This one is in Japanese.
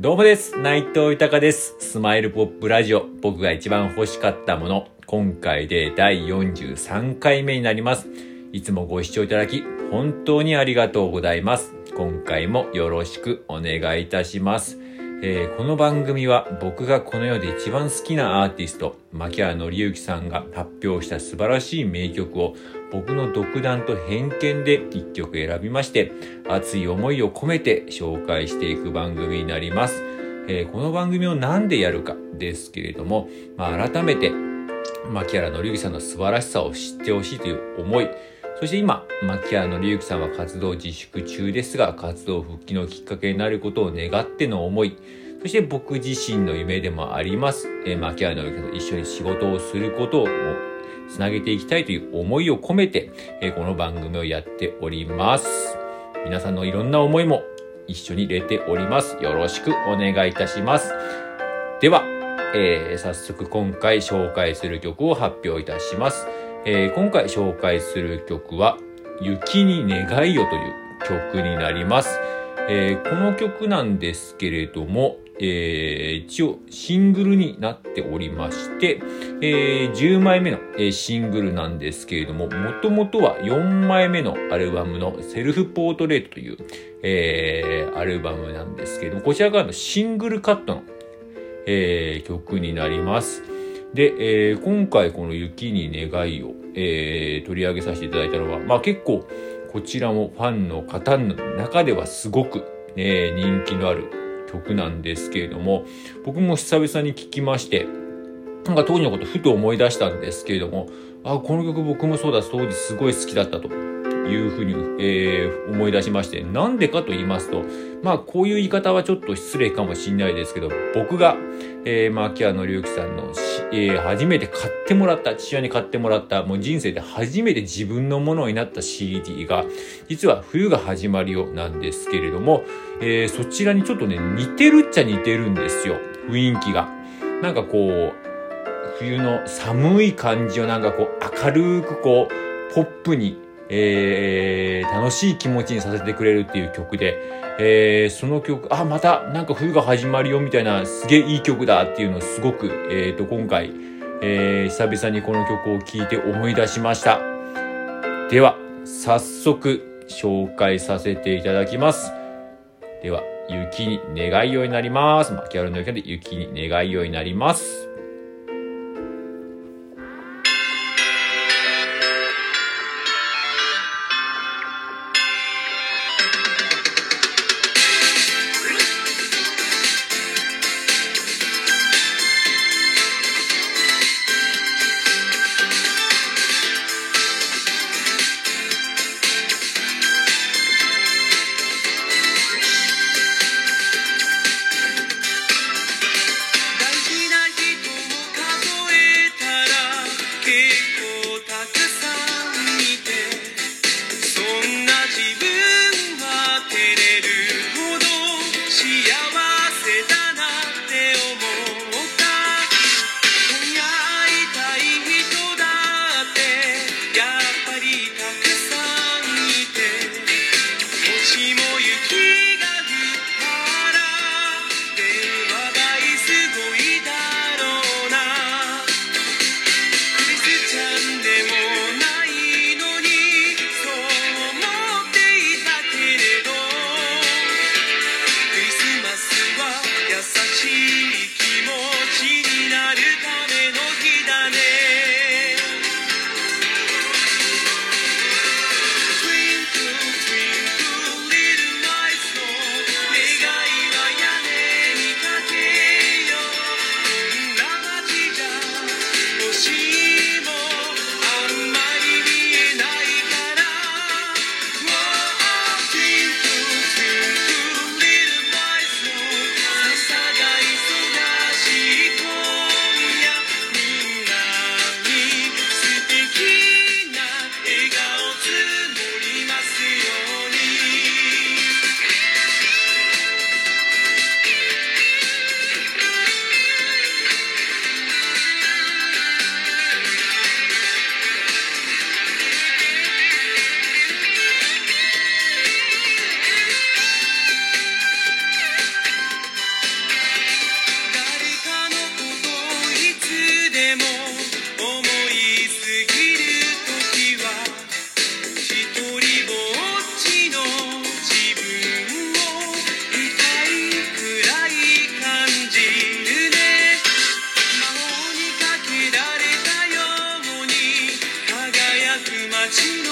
どうもです。内藤豊です。スマイルポップラジオ。僕が一番欲しかったもの。今回で第43回目になります。いつもご視聴いただき、本当にありがとうございます。今回もよろしくお願いいたします。えーこの番組は僕がこの世で一番好きなアーティスト、牧原紀之さんが発表した素晴らしい名曲を僕の独断と偏見で一曲選びまして、熱い思いを込めて紹介していく番組になります。えーこの番組を何でやるかですけれども、まあ、改めて、牧原紀之さんの素晴らしさを知ってほしいという思い、そして今、牧原紀之さんは活動自粛中ですが、活動復帰のきっかけになることを願っての思い、そして僕自身の夢でもあります、えー、牧原紀之さんと一緒に仕事をすることをつなげていきたいという思いを込めて、えーこの番組をやっております。皆さんのいろんな思いも一緒に入れております。よろしくお願いいたします。では、えー早速今回紹介する曲を発表いたします。えー今回紹介する曲は、雪に願いよという曲になります。えーこの曲なんですけれども、えー一応シングルになっておりまして、えー10枚目の、えシングルなんですけれども、もともとは4枚目のアルバムのセルフポートレートという、えーアルバムなんですけれども、こちらからのシングルカットの、えー曲になります。で、えー今回この雪に願いを、えー取り上げさせていただいたのは、まあ結構こちらもファンの方の中ではすごく、ね、人気のある曲なんですけれども、僕も久々に聴きまして、なんか当時のことふと思い出したんですけれども、あ、この曲僕もそうだ、当時すごい好きだったというふうに、えー思い出しまして、なんでかと言いますと、まあこういう言い方はちょっと失礼かもしれないですけど、僕が、えー、牧原紀之さんの、えー初めて買ってもらった、父親に買ってもらった、もう人生で初めて自分のものになった CD が、実は冬が始まりよなんですけれども、えーそちらにちょっとね、似てるっちゃ似てるんですよ、雰囲気が。なんかこう、冬の寒い感じをなんかこう明るくこうポップに、えー楽しい気持ちにさせてくれるっていう曲で、えーその曲、あ、またなんか冬が始まるよみたいなすげえいい曲だっていうのをすごく、えーと、今回、えー久々にこの曲を聴いて思い出しました。では、早速紹介させていただきます。では、雪に願いようになります。牧原の雪で雪に願いようになります。that you